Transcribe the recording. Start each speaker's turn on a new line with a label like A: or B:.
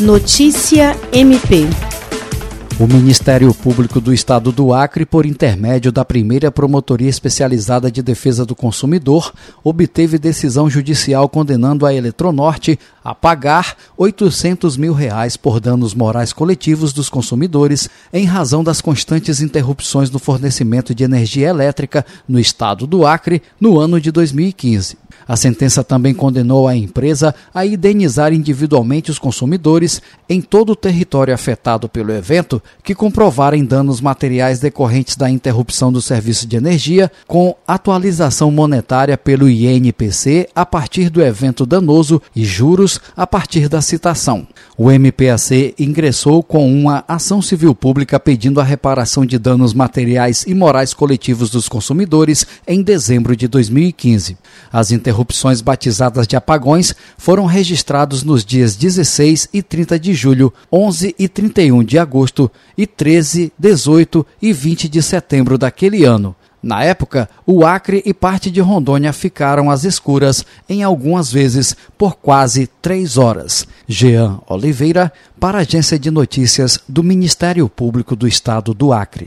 A: Notícia MP.
B: O Ministério Público do Estado do Acre, por intermédio da primeira Promotoria Especializada de Defesa do Consumidor, obteve decisão judicial condenando a Eletronorte a pagar 800 mil reais por danos morais coletivos dos consumidores em razão das constantes interrupções no fornecimento de energia elétrica no estado do Acre no ano de 2015. A sentença também condenou a empresa a indenizar individualmente os consumidores em todo o território afetado pelo evento que comprovarem danos materiais decorrentes da interrupção do serviço de energia, com atualização monetária pelo INPC a partir do evento danoso e juros a partir da citação. O MPAC ingressou com uma ação civil pública pedindo a reparação de danos materiais e morais coletivos dos consumidores em dezembro de 2015. As interrupções batizadas de apagões foram registrados nos dias 16 e 30 de julho, 11 e 31 de agosto e 13, 18 e 20 de setembro daquele ano. Na época, o Acre e parte de Rondônia ficaram às escuras, em algumas vezes por quase três horas. Jean Oliveira, para a Agência de Notícias do Ministério Público do Estado do Acre.